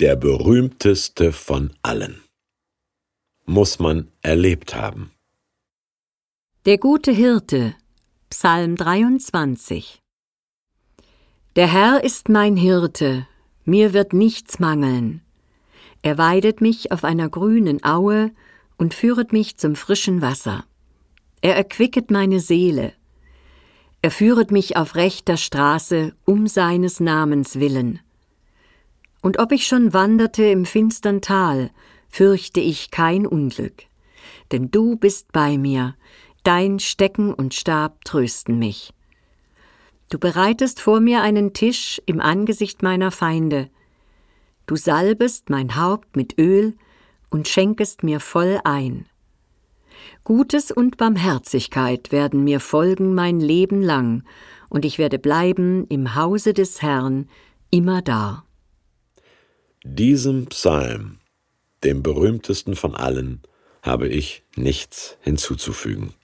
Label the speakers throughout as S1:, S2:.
S1: Der berühmteste von allen. Muss man erlebt haben.
S2: Der gute Hirte, Psalm 23. Der Herr ist mein Hirte, mir wird nichts mangeln. Er weidet mich auf einer grünen Aue und führet mich zum frischen Wasser. Er erquicket meine Seele. Er führet mich auf rechter Straße um seines Namens willen. Und ob ich schon wanderte im finstern Tal, fürchte ich kein Unglück. Denn du bist bei mir, dein Stecken und Stab trösten mich. Du bereitest vor mir einen Tisch im Angesicht meiner Feinde. Du salbest mein Haupt mit Öl und schenkest mir voll ein. Gutes und Barmherzigkeit werden mir folgen mein Leben lang, und ich werde bleiben im Hause des Herrn immer da.
S1: Diesem Psalm, dem berühmtesten von allen, habe ich nichts hinzuzufügen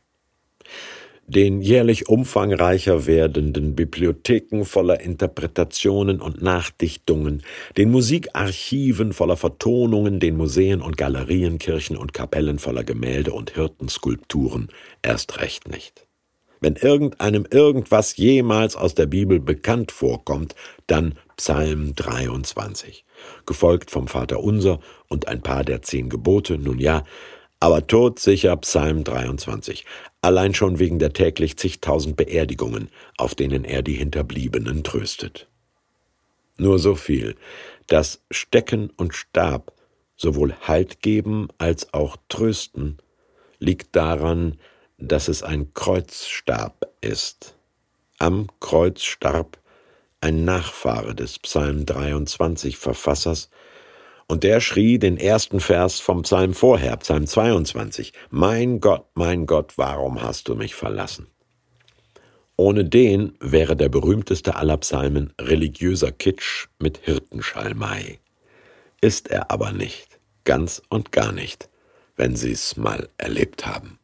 S1: den jährlich umfangreicher werdenden Bibliotheken voller Interpretationen und Nachdichtungen, den Musikarchiven voller Vertonungen, den Museen und Galerien, Kirchen und Kapellen voller Gemälde und Hirtenskulpturen erst recht nicht. Wenn irgendeinem irgendwas jemals aus der Bibel bekannt vorkommt, dann Psalm 23, gefolgt vom Vater Unser und ein paar der zehn Gebote, nun ja, aber todsicher Psalm 23, allein schon wegen der täglich zigtausend Beerdigungen, auf denen er die Hinterbliebenen tröstet. Nur so viel, dass Stecken und Stab sowohl Halt geben als auch trösten, liegt daran, dass es ein Kreuzstab ist. Am Kreuz starb ein Nachfahre des Psalm 23 Verfassers, und der schrie den ersten Vers vom Psalm vorher, Psalm 22. Mein Gott, mein Gott, warum hast du mich verlassen? Ohne den wäre der berühmteste aller Psalmen religiöser Kitsch mit Hirtenschalmei. Ist er aber nicht, ganz und gar nicht, wenn Sie's mal erlebt haben.